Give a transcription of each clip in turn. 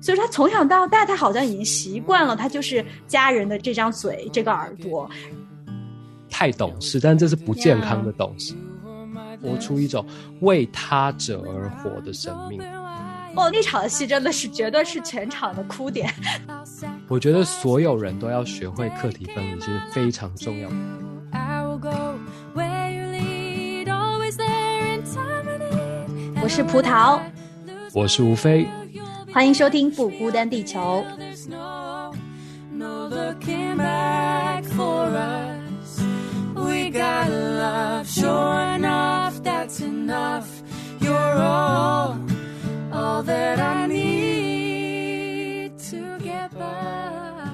所以，他从小到大，他好像已经习惯了，他就是家人的这张嘴、这个耳朵。太懂事，但这是不健康的懂事，活出一种为他者而活的生命。哦，那场戏真的是绝对是全场的哭点。我觉得所有人都要学会课题分离，是非常重要的。我是葡萄，我是吴飞，欢迎收听《不孤单地球》。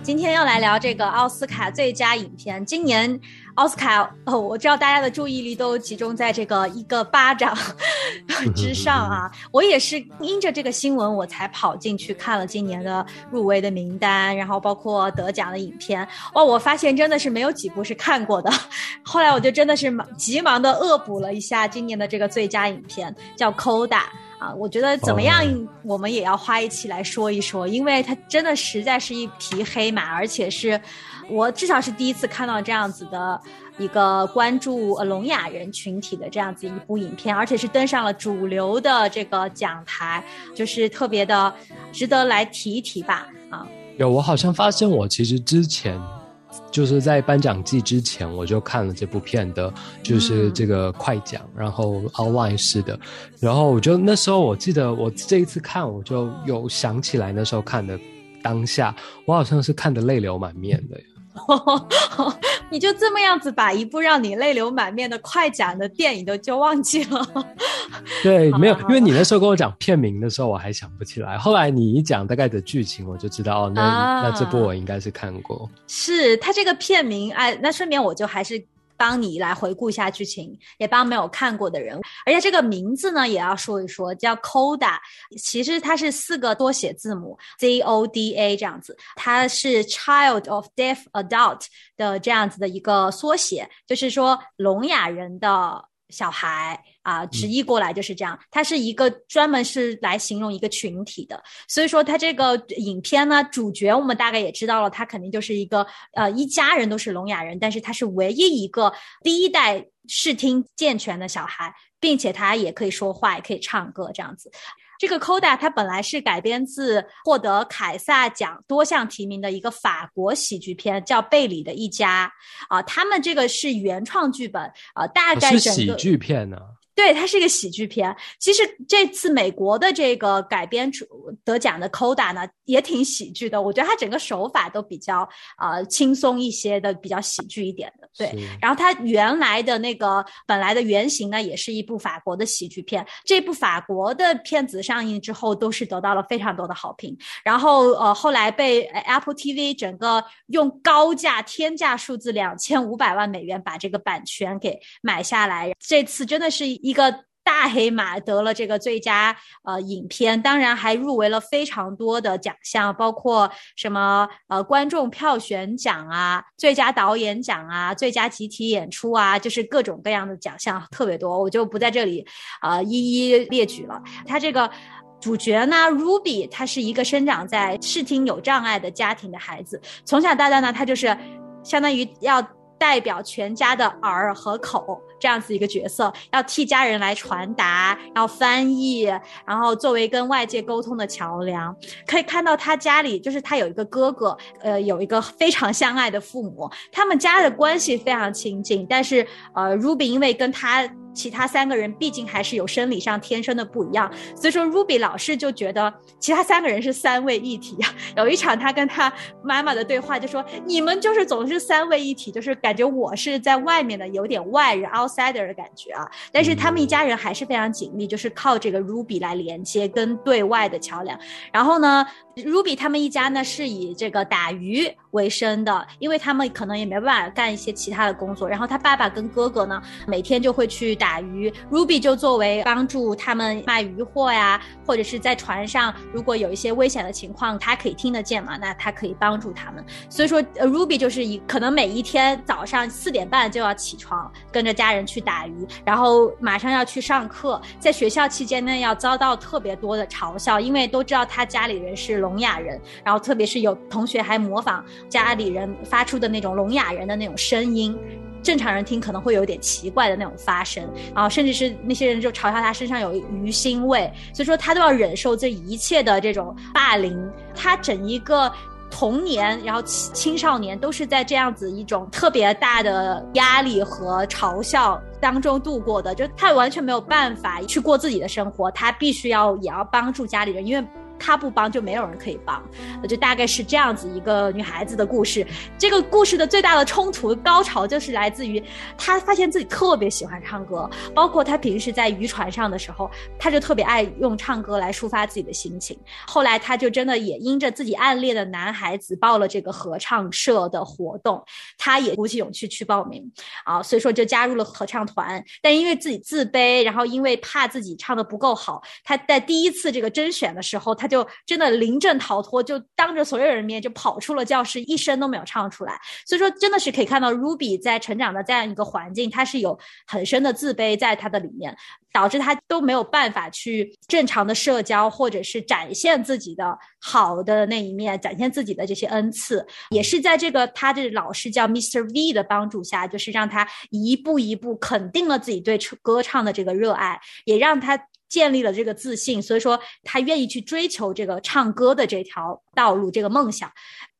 今天要来聊这个奥斯卡最佳影片。今年奥斯卡哦，我知道大家的注意力都集中在这个一个巴掌 之上啊。我也是因着这个新闻，我才跑进去看了今年的入围的名单，然后包括得奖的影片。哇，我发现真的是没有几部是看过的。后来我就真的是忙急忙的恶补了一下今年的这个最佳影片，叫《Coda》。啊，我觉得怎么样，我们也要花一期来说一说，因为它真的实在是一匹黑马，而且是我至少是第一次看到这样子的一个关注聋哑人群体的这样子一部影片，而且是登上了主流的这个讲台，就是特别的值得来提一提吧。啊，有，我好像发现我其实之前。就是在颁奖季之前，我就看了这部片的，就是这个快奖，然后 outline 式的，然后我就那时候我记得我这一次看，我就有想起来那时候看的当下，我好像是看的泪流满面的。你就这么样子把一部让你泪流满面的快讲的电影都就忘记了？对，没有，因为你那时候跟我讲片名的时候，我还想不起来。后来你一讲大概的剧情，我就知道哦，那那这部我应该是看过。是他这个片名，哎，那顺便我就还是。帮你来回顾一下剧情，也帮没有看过的人，而且这个名字呢也要说一说，叫 Coda，其实它是四个多写字母 Z O D A 这样子，它是 Child of Deaf Adult 的这样子的一个缩写，就是说聋哑人的小孩。啊，直译过来就是这样。它是一个专门是来形容一个群体的，所以说它这个影片呢，主角我们大概也知道了，他肯定就是一个呃一家人都是聋哑人，但是他是唯一一个第一代视听健全的小孩，并且他也可以说话，也可以唱歌这样子。这个 Coda 它本来是改编自获得凯撒奖多项提名的一个法国喜剧片，叫《贝里的一家》啊，他们这个是原创剧本啊，大概是喜剧片呢。对，它是一个喜剧片。其实这次美国的这个改编出得奖的《Coda》呢，也挺喜剧的。我觉得它整个手法都比较啊轻松一些的，比较喜剧一点的。对，然后它原来的那个本来的原型呢，也是一部法国的喜剧片。这部法国的片子上映之后，都是得到了非常多的好评。然后呃，后来被 Apple TV 整个用高价天价数字两千五百万美元把这个版权给买下来。这次真的是。一一个大黑马得了这个最佳呃影片，当然还入围了非常多的奖项，包括什么呃观众票选奖啊、最佳导演奖啊、最佳集体演出啊，就是各种各样的奖项特别多，我就不在这里啊一一列举了。他这个主角呢，Ruby，他是一个生长在视听有障碍的家庭的孩子，从小到大呢，他就是相当于要代表全家的耳和口。这样子一个角色，要替家人来传达，要翻译，然后作为跟外界沟通的桥梁。可以看到他家里，就是他有一个哥哥，呃，有一个非常相爱的父母，他们家的关系非常亲近。但是，呃，Ruby 因为跟他。其他三个人毕竟还是有生理上天生的不一样，所以说 Ruby 老是就觉得其他三个人是三位一体啊。有一场他跟他妈妈的对话就说：“你们就是总是三位一体，就是感觉我是在外面的，有点外人 outsider 的感觉啊。”但是他们一家人还是非常紧密，就是靠这个 Ruby 来连接跟对外的桥梁。然后呢？Ruby 他们一家呢是以这个打鱼为生的，因为他们可能也没办法干一些其他的工作。然后他爸爸跟哥哥呢，每天就会去打鱼，Ruby 就作为帮助他们卖鱼货呀，或者是在船上，如果有一些危险的情况，他可以听得见嘛，那他可以帮助他们。所以说，Ruby 就是一可能每一天早上四点半就要起床，跟着家人去打鱼，然后马上要去上课，在学校期间呢，要遭到特别多的嘲笑，因为都知道他家里人是聋哑人，然后特别是有同学还模仿家里人发出的那种聋哑人的那种声音，正常人听可能会有点奇怪的那种发声，然后甚至是那些人就嘲笑他身上有鱼腥味，所以说他都要忍受这一切的这种霸凌，他整一个。童年，然后青青少年都是在这样子一种特别大的压力和嘲笑当中度过的，就他完全没有办法去过自己的生活，他必须要也要帮助家里人，因为。他不帮就没有人可以帮，就大概是这样子一个女孩子的故事。这个故事的最大的冲突高潮就是来自于她发现自己特别喜欢唱歌，包括她平时在渔船上的时候，她就特别爱用唱歌来抒发自己的心情。后来她就真的也因着自己暗恋的男孩子报了这个合唱社的活动，她也鼓起勇气去报名啊，所以说就加入了合唱团。但因为自己自卑，然后因为怕自己唱的不够好，她在第一次这个甄选的时候，她。就真的临阵逃脱，就当着所有人面就跑出了教室，一声都没有唱出来。所以说，真的是可以看到 Ruby 在成长的这样一个环境，他是有很深的自卑在他的里面，导致他都没有办法去正常的社交，或者是展现自己的好的那一面，展现自己的这些恩赐。也是在这个他的老师叫 Mr. V 的帮助下，就是让他一步一步肯定了自己对歌唱的这个热爱，也让他。建立了这个自信，所以说他愿意去追求这个唱歌的这条道路，这个梦想。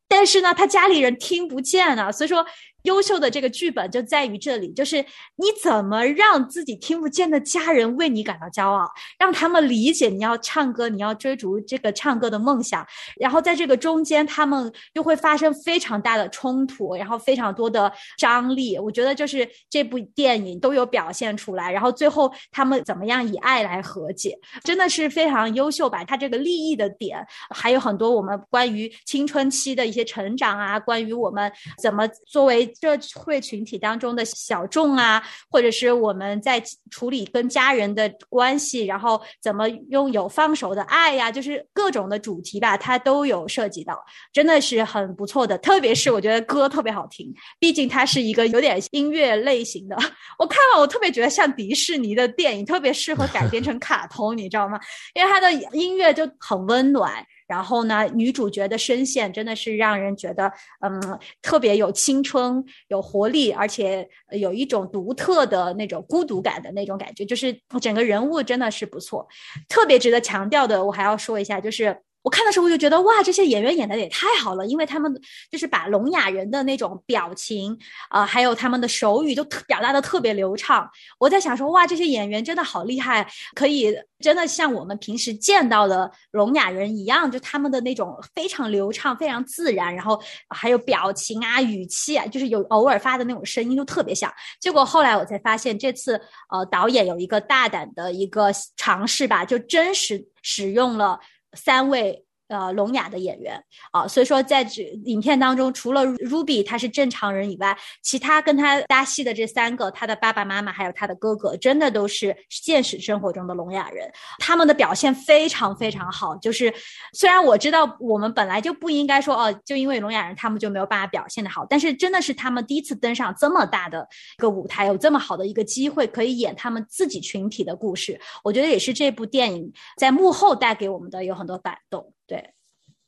但是呢，他家里人听不见啊，所以说。优秀的这个剧本就在于这里，就是你怎么让自己听不见的家人为你感到骄傲，让他们理解你要唱歌，你要追逐这个唱歌的梦想。然后在这个中间，他们又会发生非常大的冲突，然后非常多的张力。我觉得就是这部电影都有表现出来。然后最后他们怎么样以爱来和解，真的是非常优秀吧？他这个利益的点还有很多，我们关于青春期的一些成长啊，关于我们怎么作为。社会群体当中的小众啊，或者是我们在处理跟家人的关系，然后怎么拥有放手的爱呀，就是各种的主题吧，它都有涉及到，真的是很不错的。特别是我觉得歌特别好听，毕竟它是一个有点音乐类型的。我看了，我特别觉得像迪士尼的电影，特别适合改编成卡通，你知道吗？因为它的音乐就很温暖。然后呢，女主角的声线真的是让人觉得，嗯，特别有青春、有活力，而且有一种独特的那种孤独感的那种感觉，就是整个人物真的是不错。特别值得强调的，我还要说一下，就是。我看的时候我就觉得哇，这些演员演的也太好了，因为他们就是把聋哑人的那种表情，呃，还有他们的手语都表达的特别流畅。我在想说哇，这些演员真的好厉害，可以真的像我们平时见到的聋哑人一样，就他们的那种非常流畅、非常自然，然后还有表情啊、语气啊，就是有偶尔发的那种声音都特别像。结果后来我才发现，这次呃导演有一个大胆的一个尝试吧，就真实使用了。三位。呃，聋哑的演员啊，所以说在这影片当中，除了 Ruby 他是正常人以外，其他跟他搭戏的这三个，他的爸爸妈妈还有他的哥哥，真的都是现实生活中的聋哑人，他们的表现非常非常好。就是虽然我知道我们本来就不应该说哦，就因为聋哑人他们就没有办法表现的好，但是真的是他们第一次登上这么大的一个舞台，有这么好的一个机会可以演他们自己群体的故事，我觉得也是这部电影在幕后带给我们的有很多感动。对，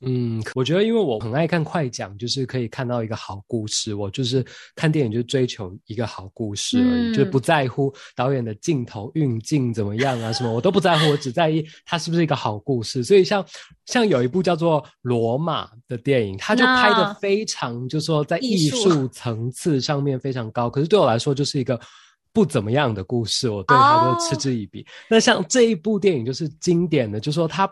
嗯，我觉得因为我很爱看快讲，就是可以看到一个好故事。我就是看电影，就追求一个好故事而已，就不在乎导演的镜头运镜怎么样啊，什么我都不在乎，我只在意它是不是一个好故事。所以像像有一部叫做《罗马》的电影，它就拍的非常，就说在艺术层次上面非常高。可是对我来说，就是一个。不怎么样的故事，我对他都嗤之以鼻。那像这一部电影就是经典的，就是说他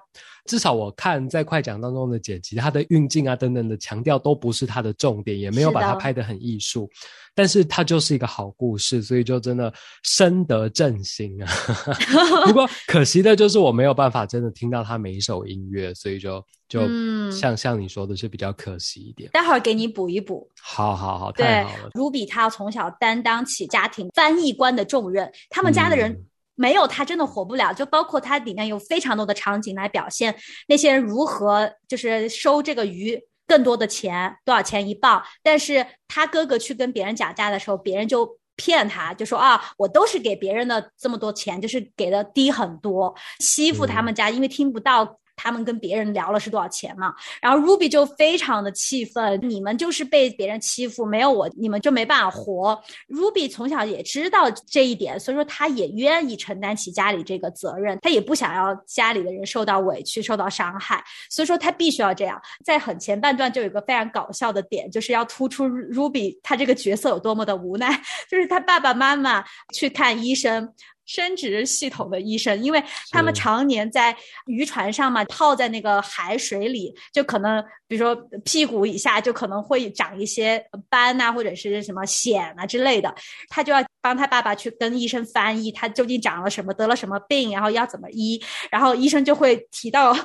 至少我看在快讲当中的剪辑，它的运镜啊等等的强调都不是它的重点，也没有把它拍得很艺术。但是它就是一个好故事，所以就真的深得朕心啊。不过 可惜的就是我没有办法真的听到他每一首音乐，所以就就像像你说的是比较可惜一点。待会儿给你补一补。好好好，太好了。Ruby 他从小担当起家庭翻译官的重任，他们家的人没有他真的活不了。就包括它里面有非常多的场景来表现那些人如何就是收这个鱼。更多的钱，多少钱一磅？但是他哥哥去跟别人讲价的时候，别人就骗他，就说啊，我都是给别人的这么多钱，就是给的低很多，欺负他们家，因为听不到。他们跟别人聊了是多少钱嘛？然后 Ruby 就非常的气愤，你们就是被别人欺负，没有我你们就没办法活。Ruby 从小也知道这一点，所以说他也愿意承担起家里这个责任，他也不想要家里的人受到委屈、受到伤害，所以说他必须要这样。在很前半段就有一个非常搞笑的点，就是要突出 Ruby 他这个角色有多么的无奈，就是他爸爸妈妈去看医生。生殖系统的医生，因为他们常年在渔船上嘛，泡在那个海水里，就可能比如说屁股以下就可能会长一些斑呐，或者是什么癣啊之类的。他就要帮他爸爸去跟医生翻译，他究竟长了什么，得了什么病，然后要怎么医，然后医生就会提到。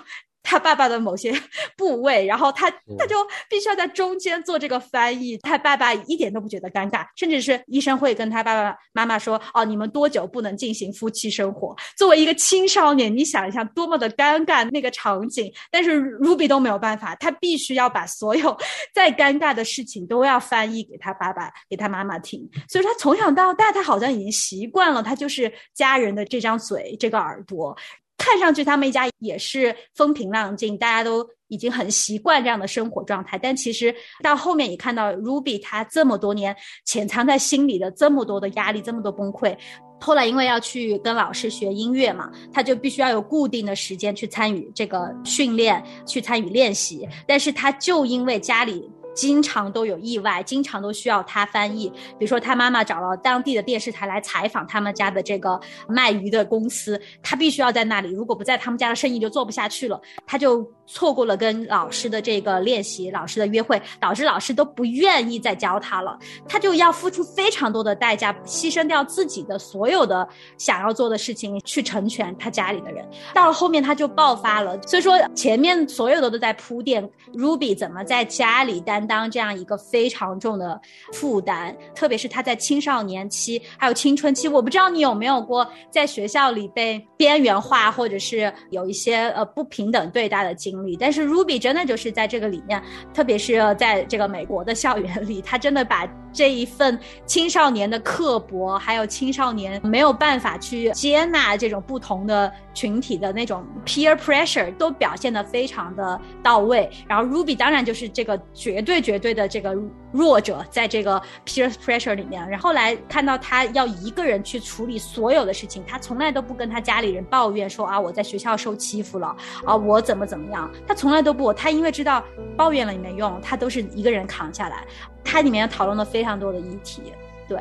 他爸爸的某些 部位，然后他他就必须要在中间做这个翻译。他爸爸一点都不觉得尴尬，甚至是医生会跟他爸爸妈妈说：“哦，你们多久不能进行夫妻生活？”作为一个青少年，你想一下多么的尴尬那个场景。但是 Ruby 都没有办法，他必须要把所有再尴尬的事情都要翻译给他爸爸、给他妈妈听。所以说，他从小到大，他好像已经习惯了，他就是家人的这张嘴、这个耳朵。看上去他们一家也是风平浪静，大家都已经很习惯这样的生活状态。但其实到后面，你看到 Ruby 他这么多年潜藏在心里的这么多的压力，这么多崩溃。后来因为要去跟老师学音乐嘛，他就必须要有固定的时间去参与这个训练，去参与练习。但是他就因为家里。经常都有意外，经常都需要他翻译。比如说，他妈妈找了当地的电视台来采访他们家的这个卖鱼的公司，他必须要在那里。如果不在，他们家的生意就做不下去了。他就错过了跟老师的这个练习，老师的约会，导致老师都不愿意再教他了。他就要付出非常多的代价，牺牲掉自己的所有的想要做的事情，去成全他家里的人。到了后面，他就爆发了。所以说，前面所有的都在铺垫，Ruby 怎么在家里担。当这样一个非常重的负担，特别是他在青少年期还有青春期，我不知道你有没有过在学校里被边缘化，或者是有一些呃不平等对待的经但是 Ruby 真的就是在这个里面，特别是在这个美国的校园里，他真的把这一份青少年的刻薄，还有青少年没有办法去接纳这种不同的群体的那种 peer pressure 都表现的非常的到位。然后 Ruby 当然就是这个绝对。绝对的这个弱者，在这个 peer pressure 里面，然后来看到他要一个人去处理所有的事情，他从来都不跟他家里人抱怨说啊，我在学校受欺负了啊，我怎么怎么样，他从来都不，他因为知道抱怨了也没用，他都是一个人扛下来。他里面讨论了非常多的议题，对，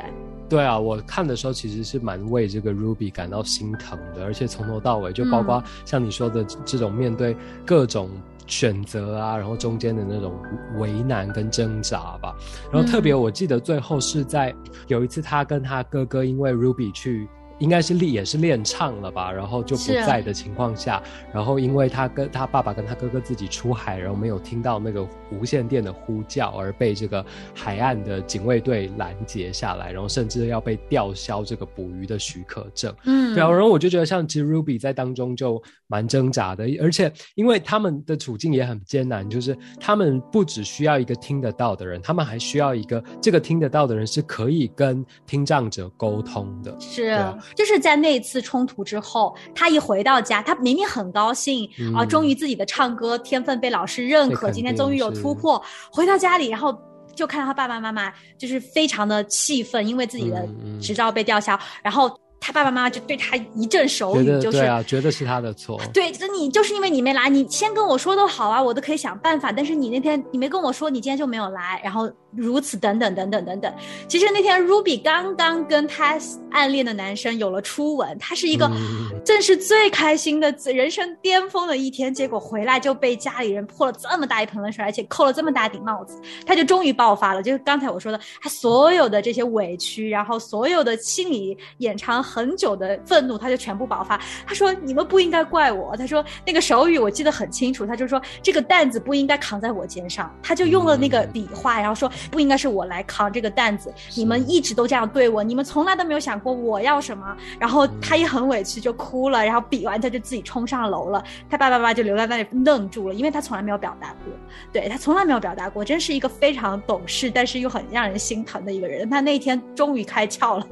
对啊，我看的时候其实是蛮为这个 Ruby 感到心疼的，而且从头到尾就包括像你说的这种面对各种。选择啊，然后中间的那种为难跟挣扎吧。然后特别，我记得最后是在有一次，他跟他哥哥因为 Ruby 去。应该是练也是练唱了吧，然后就不在的情况下，然后因为他跟他爸爸跟他哥哥自己出海，然后没有听到那个无线电的呼叫，而被这个海岸的警卫队拦截下来，然后甚至要被吊销这个捕鱼的许可证。嗯，对啊，然后我就觉得像其实 Ruby 在当中就蛮挣扎的，而且因为他们的处境也很艰难，就是他们不只需要一个听得到的人，他们还需要一个这个听得到的人是可以跟听障者沟通的。是。就是在那一次冲突之后，他一回到家，他明明很高兴啊，终于自己的唱歌天分被老师认可，今天终于有突破。回到家里，然后就看到他爸爸妈妈就是非常的气愤，因为自己的执照被吊销，然后。他爸爸妈妈就对他一阵手语，就是对啊，觉得是他的错。对，那你就是因为你没来，你先跟我说都好啊，我都可以想办法。但是你那天你没跟我说，你今天就没有来，然后如此等等等等等等。其实那天 Ruby 刚刚跟他暗恋的男生有了初吻，他是一个正是最开心的人生巅峰的一天，结果回来就被家里人泼了这么大一盆冷水，而且扣了这么大顶帽子，他就终于爆发了。就是刚才我说的，他所有的这些委屈，然后所有的心理掩藏很久的愤怒，他就全部爆发。他说：“你们不应该怪我。”他说：“那个手语我记得很清楚。”他就说：“这个担子不应该扛在我肩上。”他就用了那个笔画，然后说：“不应该是我来扛这个担子。你们一直都这样对我，你们从来都没有想过我要什么。”然后他也很委屈，就哭了。然后比完他就自己冲上楼了。他爸爸妈妈就留在那里愣住了，因为他从来没有表达过。对他从来没有表达过，真是一个非常懂事，但是又很让人心疼的一个人。他那天终于开窍了，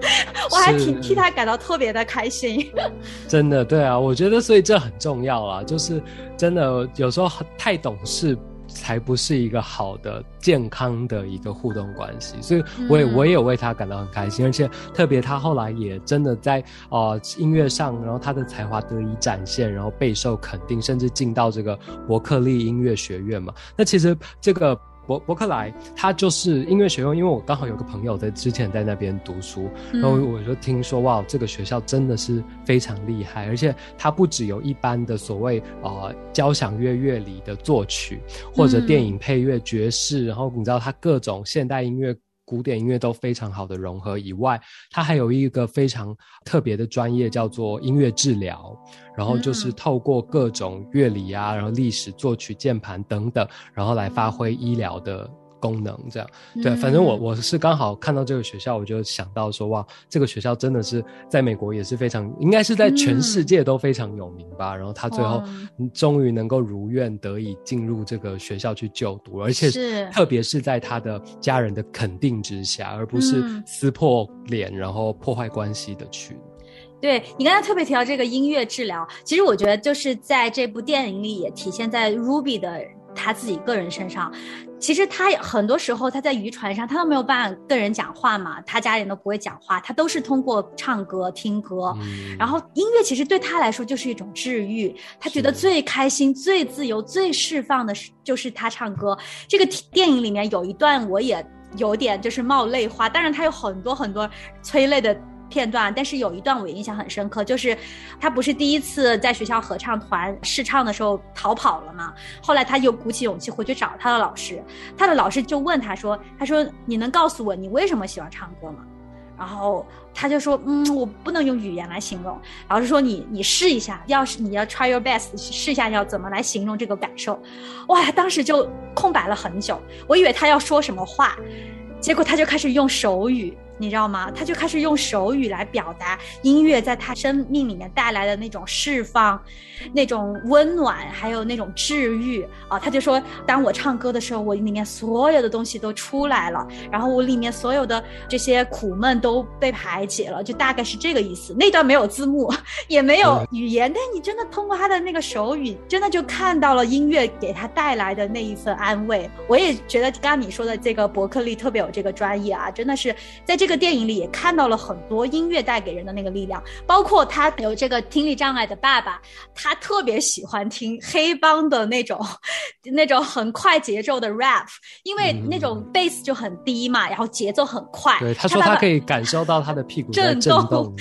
我还挺替他感到特别的开心。真的，对啊，我觉得所以这很重要啊，就是真的有时候太懂事才不是一个好的、健康的一个互动关系。所以我也我也有为他感到很开心，而且特别他后来也真的在呃音乐上，然后他的才华得以展现，然后备受肯定，甚至进到这个伯克利音乐学院嘛。那其实这个。伯伯克莱，他就是音乐学院，因为我刚好有个朋友在之前在那边读书，然后我就听说哇，这个学校真的是非常厉害，而且它不只有一般的所谓呃交响乐乐理的作曲，或者电影配乐、爵士，然后你知道它各种现代音乐。古典音乐都非常好的融合以外，它还有一个非常特别的专业，叫做音乐治疗。然后就是透过各种乐理啊，然后历史、作曲、键盘等等，然后来发挥医疗的。功能这样对，反正我我是刚好看到这个学校，我就想到说哇，这个学校真的是在美国也是非常，应该是在全世界都非常有名吧。然后他最后终于能够如愿得以进入这个学校去就读，而且是特别是在他的家人的肯定之下，而不是撕破脸然后破坏关系的去。对你刚才特别提到这个音乐治疗，其实我觉得就是在这部电影里也体现在 Ruby 的。他自己个人身上，其实他很多时候他在渔船上，他都没有办法跟人讲话嘛，他家人都不会讲话，他都是通过唱歌、听歌，然后音乐其实对他来说就是一种治愈，他觉得最开心、最自由、最释放的是就是他唱歌。这个电影里面有一段我也有点就是冒泪花，当然他有很多很多催泪的。片段，但是有一段我印象很深刻，就是他不是第一次在学校合唱团试唱的时候逃跑了吗？后来他又鼓起勇气回去找他的老师，他的老师就问他说：“他说你能告诉我你为什么喜欢唱歌吗？”然后他就说：“嗯，我不能用语言来形容。”老师说：“你你试一下，要是你要 try your best 试一下要怎么来形容这个感受。”哇，当时就空白了很久，我以为他要说什么话，结果他就开始用手语。你知道吗？他就开始用手语来表达音乐在他生命里面带来的那种释放、那种温暖，还有那种治愈啊！他就说，当我唱歌的时候，我里面所有的东西都出来了，然后我里面所有的这些苦闷都被排解了，就大概是这个意思。那段没有字幕，也没有语言，但你真的通过他的那个手语，真的就看到了音乐给他带来的那一份安慰。我也觉得刚刚你说的这个伯克利特别有这个专业啊，真的是在这。这个电影里也看到了很多音乐带给人的那个力量，包括他有这个听力障碍的爸爸，他特别喜欢听黑帮的那种、那种很快节奏的 rap，因为那种 bass 就很低嘛，然后节奏很快。对，他说他可以感受到他的屁股在震动。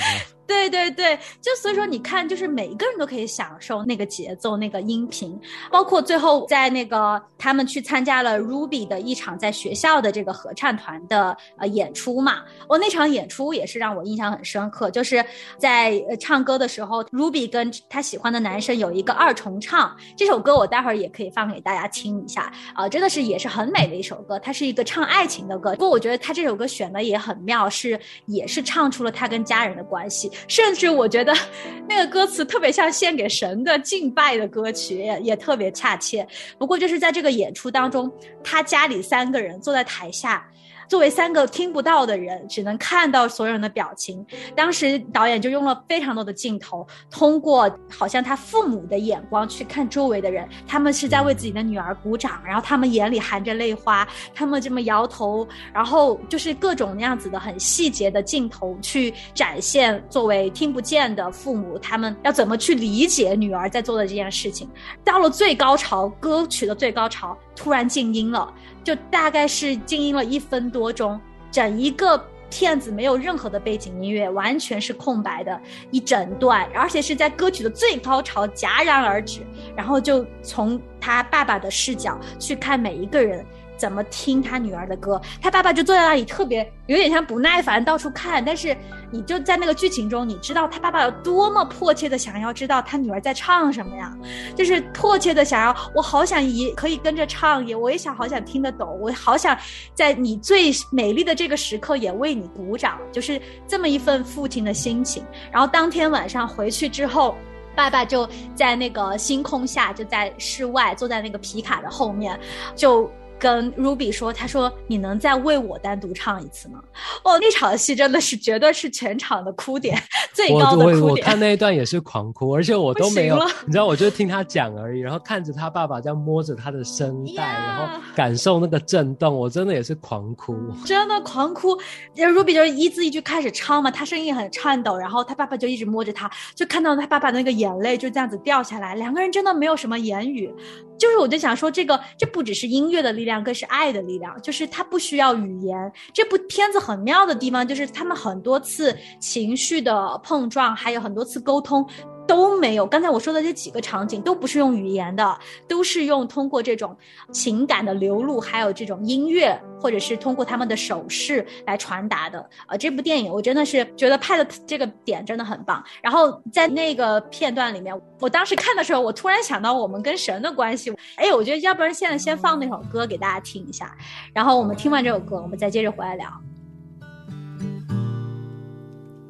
对对对，就所以说你看，就是每一个人都可以享受那个节奏、那个音频，包括最后在那个他们去参加了 Ruby 的一场在学校的这个合唱团的呃演出嘛。哦，那场演出也是让我印象很深刻，就是在呃唱歌的时候，Ruby 跟他喜欢的男生有一个二重唱。这首歌我待会儿也可以放给大家听一下啊，真的是也是很美的一首歌。它是一个唱爱情的歌，不过我觉得他这首歌选的也很妙，是也是唱出了他跟家人的关系。甚至我觉得，那个歌词特别像献给神的敬拜的歌曲，也也特别恰切。不过就是在这个演出当中，他家里三个人坐在台下。作为三个听不到的人，只能看到所有人的表情。当时导演就用了非常多的镜头，通过好像他父母的眼光去看周围的人，他们是在为自己的女儿鼓掌，然后他们眼里含着泪花，他们这么摇头，然后就是各种那样子的很细节的镜头去展现作为听不见的父母，他们要怎么去理解女儿在做的这件事情。到了最高潮，歌曲的最高潮突然静音了。就大概是静音了一分多钟，整一个片子没有任何的背景音乐，完全是空白的一整段，而且是在歌曲的最高潮戛然而止，然后就从他爸爸的视角去看每一个人。怎么听他女儿的歌？他爸爸就坐在那里，特别有点像不耐烦，到处看。但是你就在那个剧情中，你知道他爸爸有多么迫切的想要知道他女儿在唱什么呀？就是迫切的想要，我好想也可以跟着唱，也我也想好想听得懂，我好想在你最美丽的这个时刻也为你鼓掌，就是这么一份父亲的心情。然后当天晚上回去之后，爸爸就在那个星空下，就在室外坐在那个皮卡的后面，就。跟 Ruby 说，他说你能再为我单独唱一次吗？哦，那场戏真的是绝对是全场的哭点最高的哭点。我我看那一段也是狂哭，而且我都没有，你知道，我就听他讲而已，然后看着他爸爸在摸着他的声带，然后感受那个震动，我真的也是狂哭，真的狂哭。Ruby 就是一字一句开始唱嘛，他声音很颤抖，然后他爸爸就一直摸着他，就看到他爸爸那个眼泪就这样子掉下来，两个人真的没有什么言语，就是我就想说，这个这不只是音乐的力量。更是爱的力量，就是它不需要语言。这部片子很妙的地方，就是他们很多次情绪的碰撞，还有很多次沟通。都没有，刚才我说的这几个场景都不是用语言的，都是用通过这种情感的流露，还有这种音乐，或者是通过他们的手势来传达的。呃，这部电影我真的是觉得拍的这个点真的很棒。然后在那个片段里面，我当时看的时候，我突然想到我们跟神的关系。哎，我觉得要不然现在先放那首歌给大家听一下，然后我们听完这首歌，我们再接着回来聊。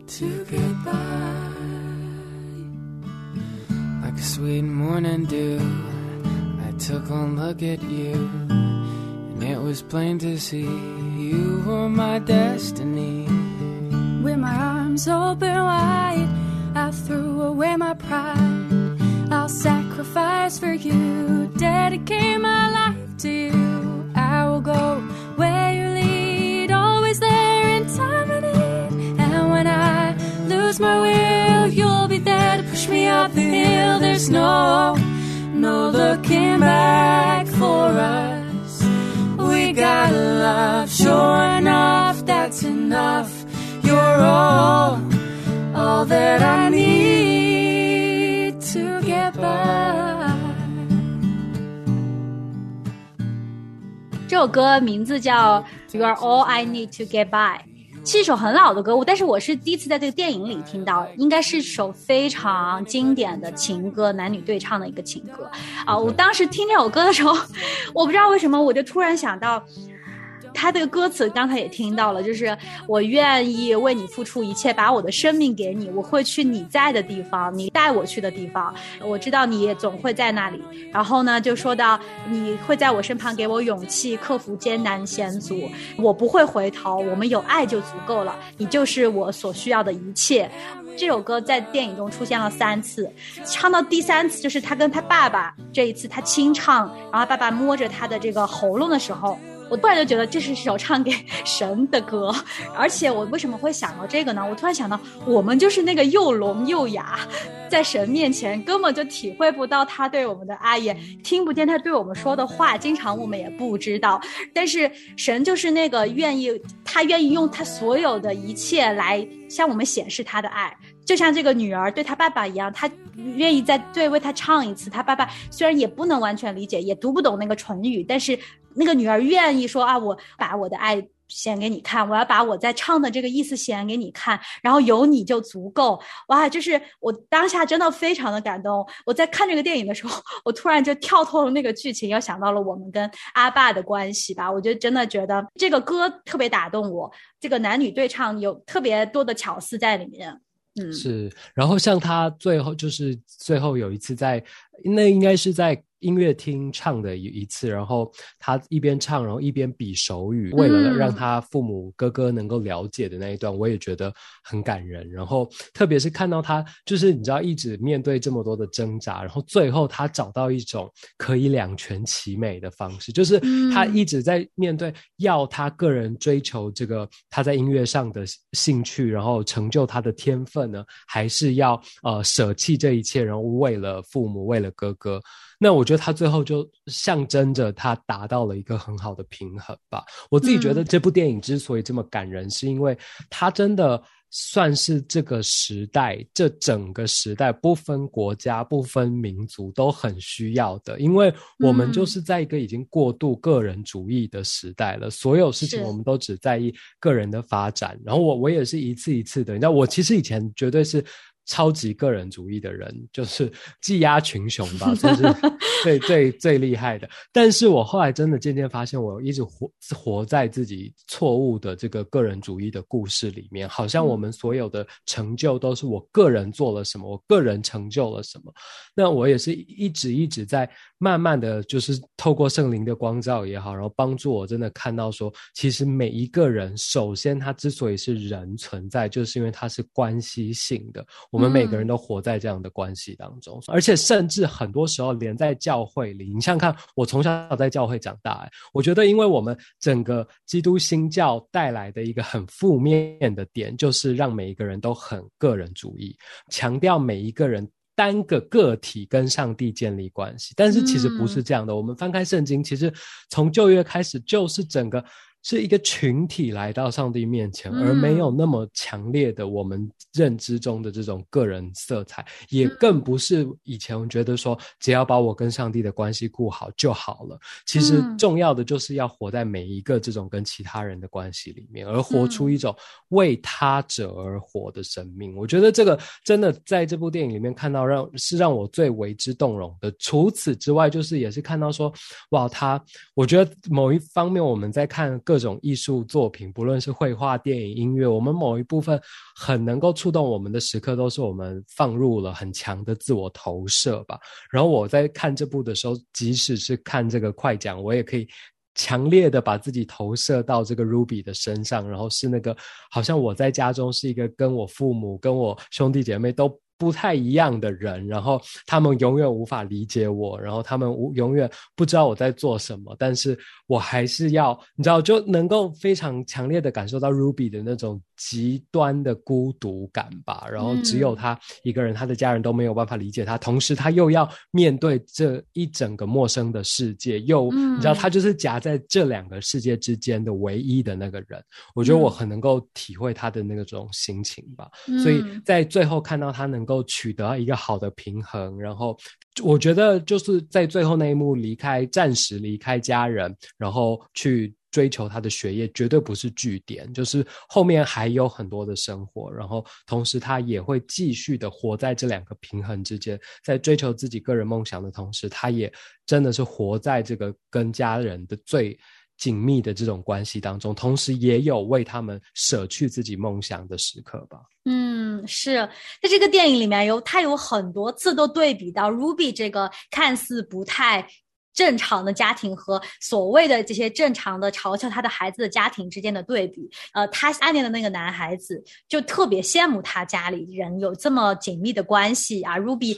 to get by like sweet morning dew. I took one look at you, and it was plain to see you were my destiny. With my arms open wide, I threw away my pride. I'll sacrifice for you, dedicate my life to you. up the hill. There's no, no looking back for us. We got love, sure enough, that's enough. You're all, all that I need to get by. 这首歌名字叫《You Are All I Need to Get By》。 是一首很老的歌，但是我是第一次在这个电影里听到，应该是首非常经典的情歌，男女对唱的一个情歌啊！我当时听这首歌的时候，我不知道为什么，我就突然想到。他这个歌词刚才也听到了，就是我愿意为你付出一切，把我的生命给你，我会去你在的地方，你带我去的地方。我知道你也总会在那里。然后呢，就说到你会在我身旁给我勇气，克服艰难险阻，我不会回头。我们有爱就足够了，你就是我所需要的一切。这首歌在电影中出现了三次，唱到第三次就是他跟他爸爸这一次他清唱，然后爸爸摸着他的这个喉咙的时候。我突然就觉得这是一首唱给神的歌，而且我为什么会想到这个呢？我突然想到，我们就是那个又聋又哑，在神面前根本就体会不到他对我们的爱，也听不见他对我们说的话，经常我们也不知道。但是神就是那个愿意，他愿意用他所有的一切来向我们显示他的爱，就像这个女儿对他爸爸一样，他愿意再对为他唱一次。他爸爸虽然也不能完全理解，也读不懂那个唇语，但是。那个女儿愿意说啊，我把我的爱显给你看，我要把我在唱的这个意思显给你看，然后有你就足够。哇，就是我当下真的非常的感动。我在看这个电影的时候，我突然就跳脱了那个剧情，又想到了我们跟阿爸的关系吧。我就真的觉得这个歌特别打动我，这个男女对唱有特别多的巧思在里面。嗯，是。然后像他最后就是最后有一次在，那应该是在。音乐厅唱的一一次，然后他一边唱，然后一边比手语，为了让他父母哥哥能够了解的那一段，我也觉得很感人。然后特别是看到他，就是你知道一直面对这么多的挣扎，然后最后他找到一种可以两全其美的方式，就是他一直在面对要他个人追求这个他在音乐上的兴趣，然后成就他的天分呢，还是要呃舍弃这一切，然后为了父母，为了哥哥。那我觉得他最后就象征着他达到了一个很好的平衡吧。我自己觉得这部电影之所以这么感人，是因为它真的算是这个时代，这整个时代不分国家、不分民族都很需要的。因为我们就是在一个已经过度个人主义的时代了，所有事情我们都只在意个人的发展。然后我我也是一次一次的，你知道，我其实以前绝对是。超级个人主义的人，就是技压群雄吧，就是最最最厉害的。但是我后来真的渐渐发现，我一直活活在自己错误的这个个人主义的故事里面，好像我们所有的成就都是我个人做了什么，我个人成就了什么。那我也是一直一直在慢慢的就是透过圣灵的光照也好，然后帮助我真的看到说，其实每一个人，首先他之所以是人存在，就是因为他是关系性的。我们每个人都活在这样的关系当中，而且甚至很多时候连在教会里，你像看我从小在教会长大，我觉得因为我们整个基督新教带来的一个很负面的点，就是让每一个人都很个人主义，强调每一个人单个个体跟上帝建立关系，但是其实不是这样的。我们翻开圣经，其实从旧约开始就是整个。是一个群体来到上帝面前，而没有那么强烈的我们认知中的这种个人色彩，也更不是以前我觉得说只要把我跟上帝的关系顾好就好了。其实重要的就是要活在每一个这种跟其他人的关系里面，而活出一种为他者而活的生命。我觉得这个真的在这部电影里面看到，让是让我最为之动容的。除此之外，就是也是看到说，哇，他我觉得某一方面我们在看各各种艺术作品，不论是绘画、电影、音乐，我们某一部分很能够触动我们的时刻，都是我们放入了很强的自我投射吧。然后我在看这部的时候，即使是看这个快讲，我也可以强烈的把自己投射到这个 Ruby 的身上，然后是那个好像我在家中是一个跟我父母、跟我兄弟姐妹都。不太一样的人，然后他们永远无法理解我，然后他们无永远不知道我在做什么，但是我还是要，你知道，就能够非常强烈的感受到 Ruby 的那种。极端的孤独感吧，然后只有他一个人，他的家人都没有办法理解他，同时他又要面对这一整个陌生的世界，又你知道，他就是夹在这两个世界之间的唯一的那个人。我觉得我很能够体会他的那个种心情吧，所以在最后看到他能够取得一个好的平衡，然后我觉得就是在最后那一幕离开，暂时离开家人，然后去。追求他的学业绝对不是据点，就是后面还有很多的生活，然后同时他也会继续的活在这两个平衡之间，在追求自己个人梦想的同时，他也真的是活在这个跟家人的最紧密的这种关系当中，同时也有为他们舍去自己梦想的时刻吧。嗯，是在这个电影里面有他有很多次都对比到 Ruby 这个看似不太。正常的家庭和所谓的这些正常的嘲笑他的孩子的家庭之间的对比，呃，他暗恋的那个男孩子就特别羡慕他家里人有这么紧密的关系啊，Ruby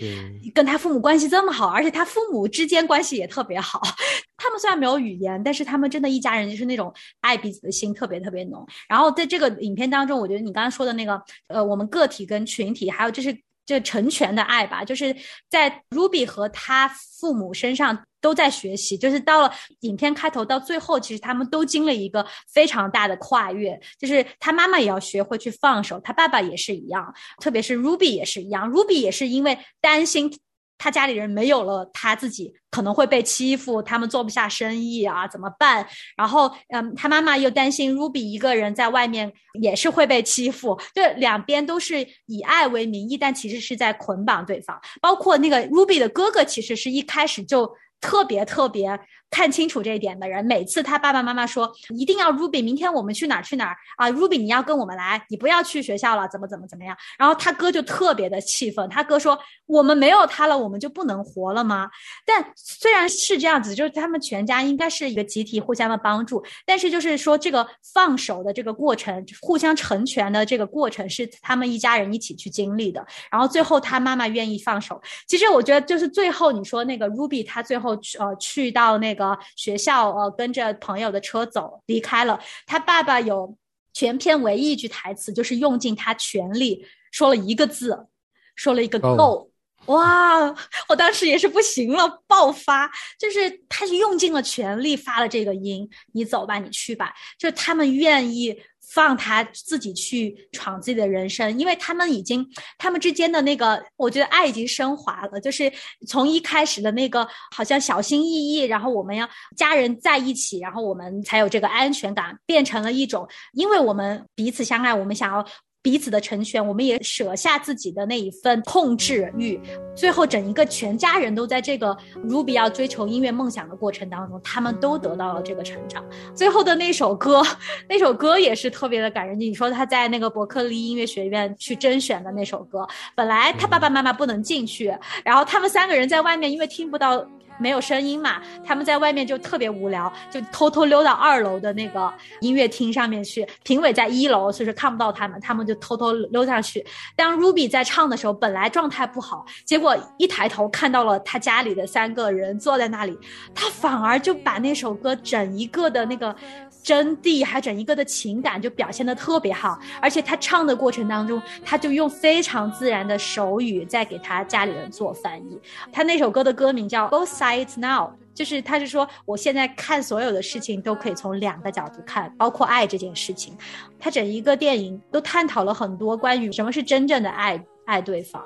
跟他父母关系这么好，而且他父母之间关系也特别好。他们虽然没有语言，但是他们真的一家人就是那种爱彼此的心特别特别浓。然后在这个影片当中，我觉得你刚刚说的那个，呃，我们个体跟群体，还有就是这成全的爱吧，就是在 Ruby 和他父母身上。都在学习，就是到了影片开头到最后，其实他们都经历一个非常大的跨越，就是他妈妈也要学会去放手，他爸爸也是一样，特别是 Ruby 也是一样，Ruby 也是因为担心他家里人没有了他自己可能会被欺负，他们做不下生意啊，怎么办？然后，嗯，他妈妈又担心 Ruby 一个人在外面也是会被欺负，就两边都是以爱为名义，但其实是在捆绑对方。包括那个 Ruby 的哥哥，其实是一开始就。特别特别看清楚这一点的人，每次他爸爸妈妈说一定要 Ruby，明天我们去哪儿去哪儿啊？Ruby，你要跟我们来，你不要去学校了，怎么怎么怎么样？然后他哥就特别的气愤，他哥说我们没有他了，我们就不能活了吗？但虽然是这样子，就是他们全家应该是一个集体互相的帮助，但是就是说这个放手的这个过程，互相成全的这个过程是他们一家人一起去经历的。然后最后他妈妈愿意放手，其实我觉得就是最后你说那个 Ruby，他最后去呃去到那个。学校呃，跟着朋友的车走离开了。他爸爸有全片唯一一句台词，就是用尽他全力说了一个字，说了一个够。哇！我当时也是不行了，爆发，就是他是用尽了全力发了这个音。你走吧，你去吧，就是他们愿意。放他自己去闯自己的人生，因为他们已经，他们之间的那个，我觉得爱已经升华了。就是从一开始的那个好像小心翼翼，然后我们要家人在一起，然后我们才有这个安全感，变成了一种，因为我们彼此相爱，我们想要。彼此的成全，我们也舍下自己的那一份控制欲，最后整一个全家人都在这个 Ruby 要追求音乐梦想的过程当中，他们都得到了这个成长。最后的那首歌，那首歌也是特别的感人。你说他在那个伯克利音乐学院去甄选的那首歌，本来他爸爸妈妈不能进去，然后他们三个人在外面，因为听不到。没有声音嘛？他们在外面就特别无聊，就偷偷溜到二楼的那个音乐厅上面去。评委在一楼，所以说看不到他们，他们就偷偷溜上去。当 Ruby 在唱的时候，本来状态不好，结果一抬头看到了他家里的三个人坐在那里，他反而就把那首歌整一个的那个。真谛还整一个的情感就表现的特别好，而且他唱的过程当中，他就用非常自然的手语在给他家里人做翻译。他那首歌的歌名叫 Both Sides Now，就是他是说我现在看所有的事情都可以从两个角度看，包括爱这件事情。他整一个电影都探讨了很多关于什么是真正的爱，爱对方。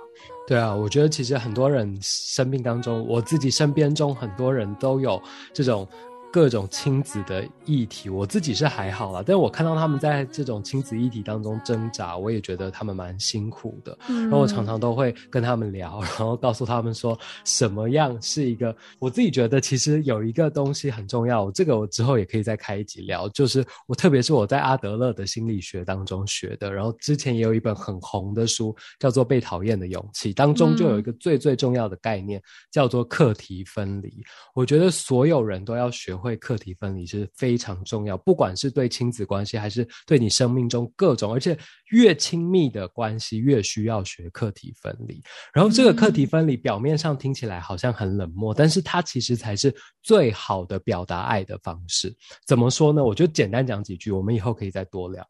对啊，我觉得其实很多人生命当中，我自己身边中很多人都有这种。各种亲子的议题，我自己是还好啦，但是我看到他们在这种亲子议题当中挣扎，我也觉得他们蛮辛苦的。然后我常常都会跟他们聊，然后告诉他们说，什么样是一个我自己觉得其实有一个东西很重要，这个我之后也可以再开一集聊，就是我特别是我在阿德勒的心理学当中学的，然后之前也有一本很红的书叫做《被讨厌的勇气》，当中就有一个最最重要的概念叫做课题分离。我觉得所有人都要学。会课题分离是非常重要，不管是对亲子关系，还是对你生命中各种，而且越亲密的关系越需要学课题分离。然后这个课题分离表面上听起来好像很冷漠，但是它其实才是最好的表达爱的方式。怎么说呢？我就简单讲几句，我们以后可以再多聊。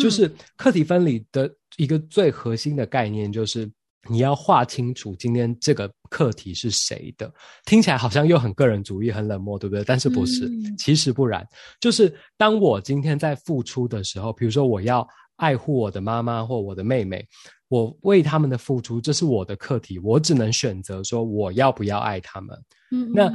就是课题分离的一个最核心的概念就是。你要划清楚今天这个课题是谁的，听起来好像又很个人主义、很冷漠，对不对？但是不是？其实不然。就是当我今天在付出的时候，比如说我要爱护我的妈妈或我的妹妹，我为他们的付出，这是我的课题，我只能选择说我要不要爱他们。嗯，那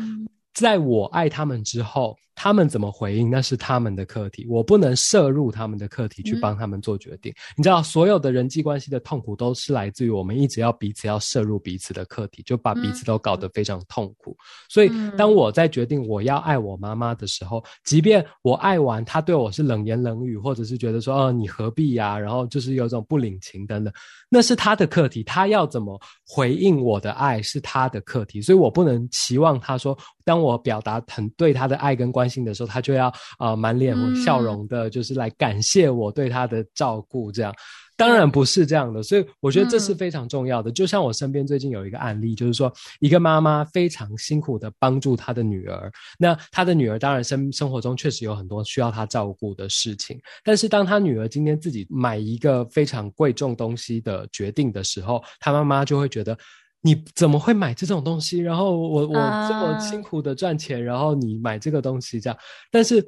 在我爱他们之后。他们怎么回应那是他们的课题，我不能摄入他们的课题去帮他们做决定。你知道，所有的人际关系的痛苦都是来自于我们一直要彼此要摄入彼此的课题，就把彼此都搞得非常痛苦。所以，当我在决定我要爱我妈妈的时候，即便我爱完，她对我是冷言冷语，或者是觉得说哦你何必呀，然后就是有种不领情等等，那是她的课题，她要怎么回应我的爱是她的课题，所以我不能期望她说，当我表达很对他的爱跟关。心的时候，他就要啊满脸笑容的，就是来感谢我对他的照顾。这样当然不是这样的，所以我觉得这是非常重要的。就像我身边最近有一个案例，就是说一个妈妈非常辛苦的帮助她的女儿。那她的女儿当然生生活中确实有很多需要她照顾的事情，但是当她女儿今天自己买一个非常贵重东西的决定的时候，她妈妈就会觉得。你怎么会买这种东西？然后我我这么辛苦的赚钱，然后你买这个东西这样，但是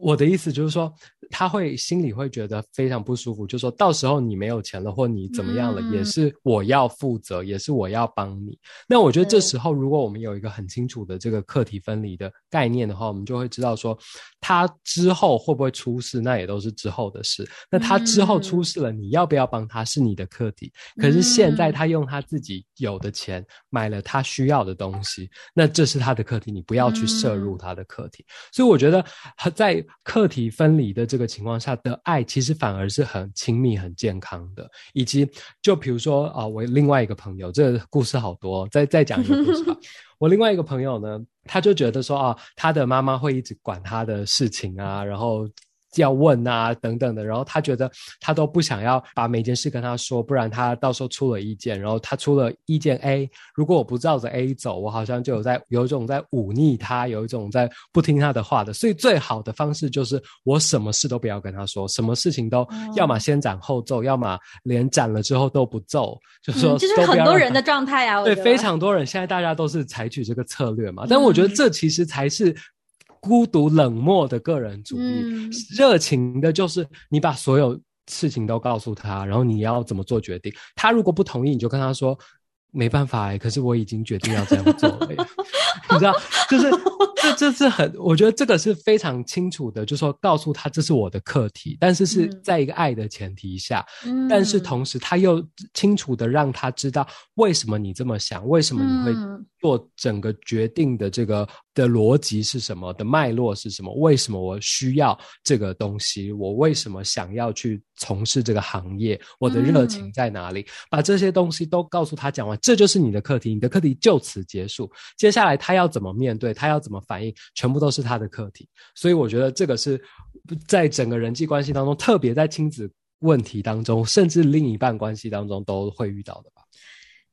我的意思就是说，他会心里会觉得非常不舒服，就说到时候你没有钱了，或你怎么样了，也是我要负责，也是我要帮你。那我觉得这时候，如果我们有一个很清楚的这个课题分离的概念的话，我们就会知道说，他之后会不会出事，那也都是之后的事。那他之后出事了，你要不要帮他，是你的课题。可是现在他用他自己有的钱买了他需要的东西，那这是他的课题，你不要去摄入他的课题。所以我觉得在课题分离的这个情况下的爱，其实反而是很亲密、很健康的。以及就比如说啊，我另外一个朋友，这个故事好多，再再讲一个故事吧。我另外一个朋友呢，他就觉得说啊，他的妈妈会一直管他的事情啊，然后。要问啊，等等的，然后他觉得他都不想要把每件事跟他说，不然他到时候出了意见，然后他出了意见 A，如果我不照着 A 走，我好像就有在有一种在忤逆他，有一种在不听他的话的，所以最好的方式就是我什么事都不要跟他说，什么事情都要么先斩后奏，要么连斩了之后都不奏，就说这是很多人的状态啊，对，非常多人现在大家都是采取这个策略嘛，但我觉得这其实才是。孤独冷漠的个人主义，热情的就是你把所有事情都告诉他，然后你要怎么做决定。他如果不同意，你就跟他说没办法哎，可是我已经决定要这样做了。你知道，就是这这是很，我觉得这个是非常清楚的，就说告诉他这是我的课题，但是是在一个爱的前提下，但是同时他又清楚的让他知道为什么你这么想，为什么你会做整个决定的这个。的逻辑是什么？的脉络是什么？为什么我需要这个东西？我为什么想要去从事这个行业？我的热情在哪里？把这些东西都告诉他讲完，这就是你的课题，你的课题就此结束。接下来他要怎么面对？他要怎么反应？全部都是他的课题。所以我觉得这个是在整个人际关系当中，特别在亲子问题当中，甚至另一半关系当中都会遇到的吧。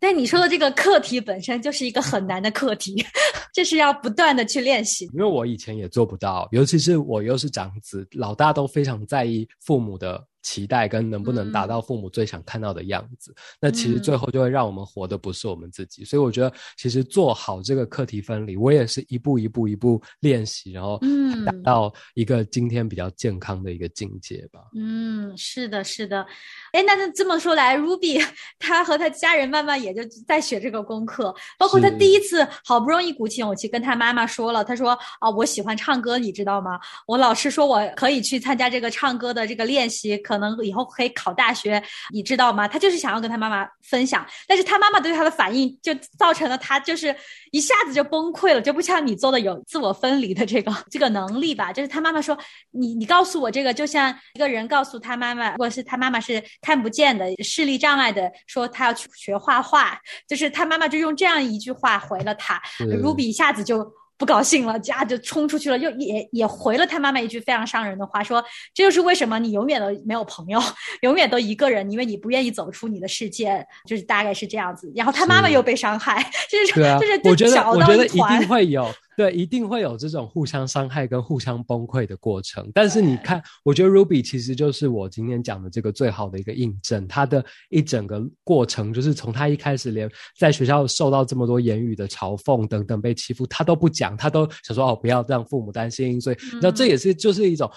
但你说的这个课题本身就是一个很难的课题，这是要不断的去练习。因为我以前也做不到，尤其是我又是长子，老大都非常在意父母的。期待跟能不能达到父母最想看到的样子，那其实最后就会让我们活的不是我们自己。所以我觉得，其实做好这个课题分离，我也是一步一步一步练习，然后达到一个今天比较健康的一个境界吧。嗯，是的，是的。哎，那那这么说来，Ruby 他和他家人慢慢也就在学这个功课，包括他第一次好不容易鼓起勇气跟他妈妈说了，他说啊，我喜欢唱歌，你知道吗？我老师说我可以去参加这个唱歌的这个练习。可能以后可以考大学，你知道吗？他就是想要跟他妈妈分享，但是他妈妈对他的反应就造成了他就是一下子就崩溃了，就不像你做的有自我分离的这个 这个能力吧。就是他妈妈说：“你你告诉我这个，就像一个人告诉他妈妈，或者是他妈妈是看不见的视力障碍的，说他要去学画画，就是他妈妈就用这样一句话回了他。Ruby 一下子就。”不高兴了，家就冲出去了，又也也回了他妈妈一句非常伤人的话，说这就是为什么你永远都没有朋友，永远都一个人，因为你不愿意走出你的世界，就是大概是这样子。然后他妈妈又被伤害，就是就是我觉得我觉得 一定会有。对，一定会有这种互相伤害跟互相崩溃的过程。但是你看，我觉得 Ruby 其实就是我今天讲的这个最好的一个印证。他的一整个过程，就是从他一开始连在学校受到这么多言语的嘲讽等等被欺负，他都不讲，他都想说哦，不要让父母担心。所以，那这也是就是一种。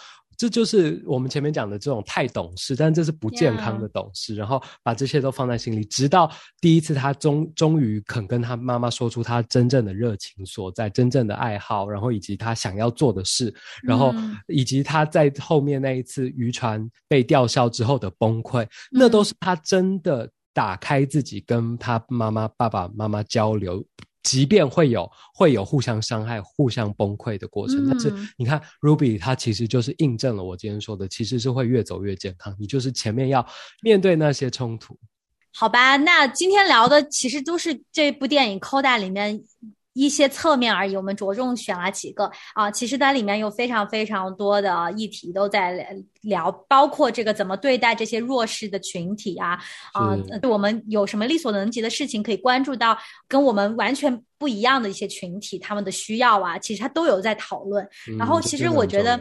这就是我们前面讲的这种太懂事，但这是不健康的懂事。然后把这些都放在心里，直到第一次他终终于肯跟他妈妈说出他真正的热情所在、真正的爱好，然后以及他想要做的事，然后以及他在后面那一次渔船被吊销之后的崩溃，那都是他真的打开自己跟他妈妈、爸爸妈妈交流。即便会有会有互相伤害、互相崩溃的过程，但是你看，Ruby 他其实就是印证了我今天说的，其实是会越走越健康。你就是前面要面对那些冲突，好吧？那今天聊的其实都是这部电影《Coda》里面。一些侧面而已，我们着重选了几个啊。其实它里面有非常非常多的议题都在聊，包括这个怎么对待这些弱势的群体啊啊，我们有什么力所能及的事情可以关注到跟我们完全不一样的一些群体他们的需要啊，其实他都有在讨论。然后其实我觉得。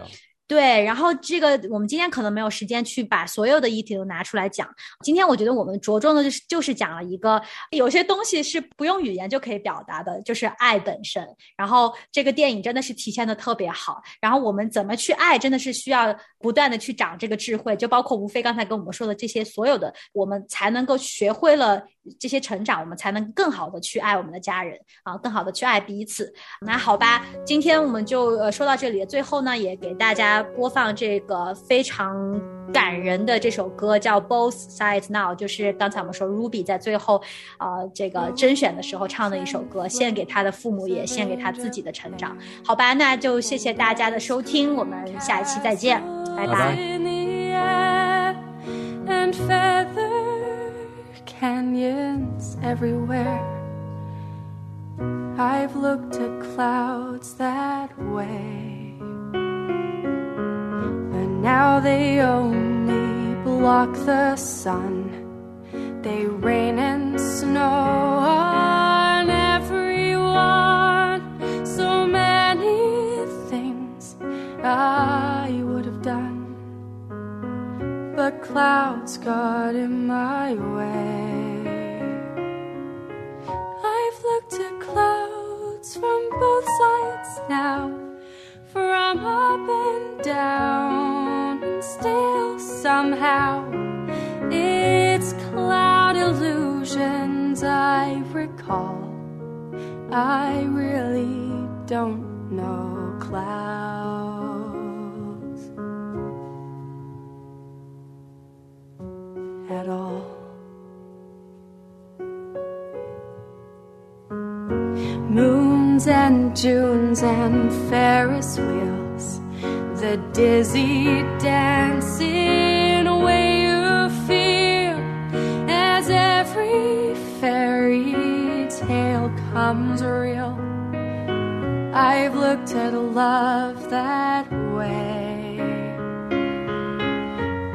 对，然后这个我们今天可能没有时间去把所有的议题都拿出来讲。今天我觉得我们着重的就是就是讲了一个有些东西是不用语言就可以表达的，就是爱本身。然后这个电影真的是体现的特别好。然后我们怎么去爱，真的是需要不断的去长这个智慧。就包括吴飞刚才跟我们说的这些所有的，我们才能够学会了这些成长，我们才能更好的去爱我们的家人啊，更好的去爱彼此。那好吧，今天我们就呃说到这里。最后呢，也给大家。播放这个非常感人的这首歌，叫《Both Sides Now》，就是刚才我们说 Ruby 在最后，呃，这个甄选的时候唱的一首歌，献给他的父母，也献给他自己的成长。好吧，那就谢谢大家的收听，我们下一期再见，拜拜。Now they only block the sun. They rain and snow on everyone. So many things I would have done, but clouds got in my way. I've looked at clouds from both sides now, from up and down still somehow it's cloud illusions I recall. I really don't know clouds at all. Moons and Junes and Ferris wheels the dizzy dancing way you feel as every fairy tale comes real. I've looked at love that way,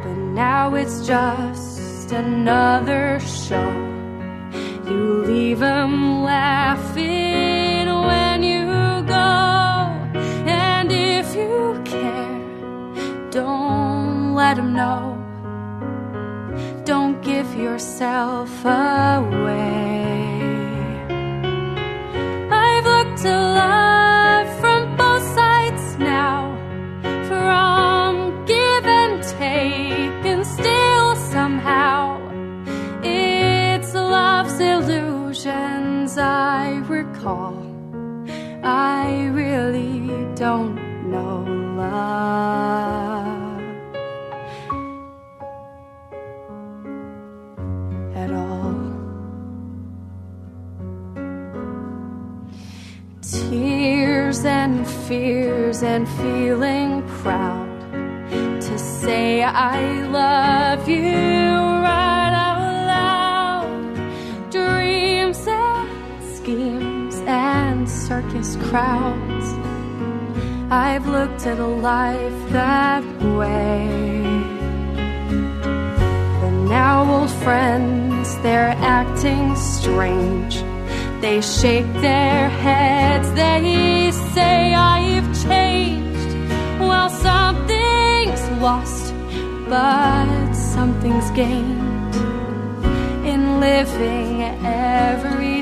but now it's just another show. You leave them laughing let him know. Don't give yourself away. I've looked to love from both sides now, from give and take, and still somehow it's love's illusions I recall. I really don't fears and feeling proud to say I love you right out loud. Dreams and schemes and circus crowds. I've looked at a life that way. But now old friends, they're acting strange they shake their heads, they say I've changed. Well, something's lost, but something's gained in living every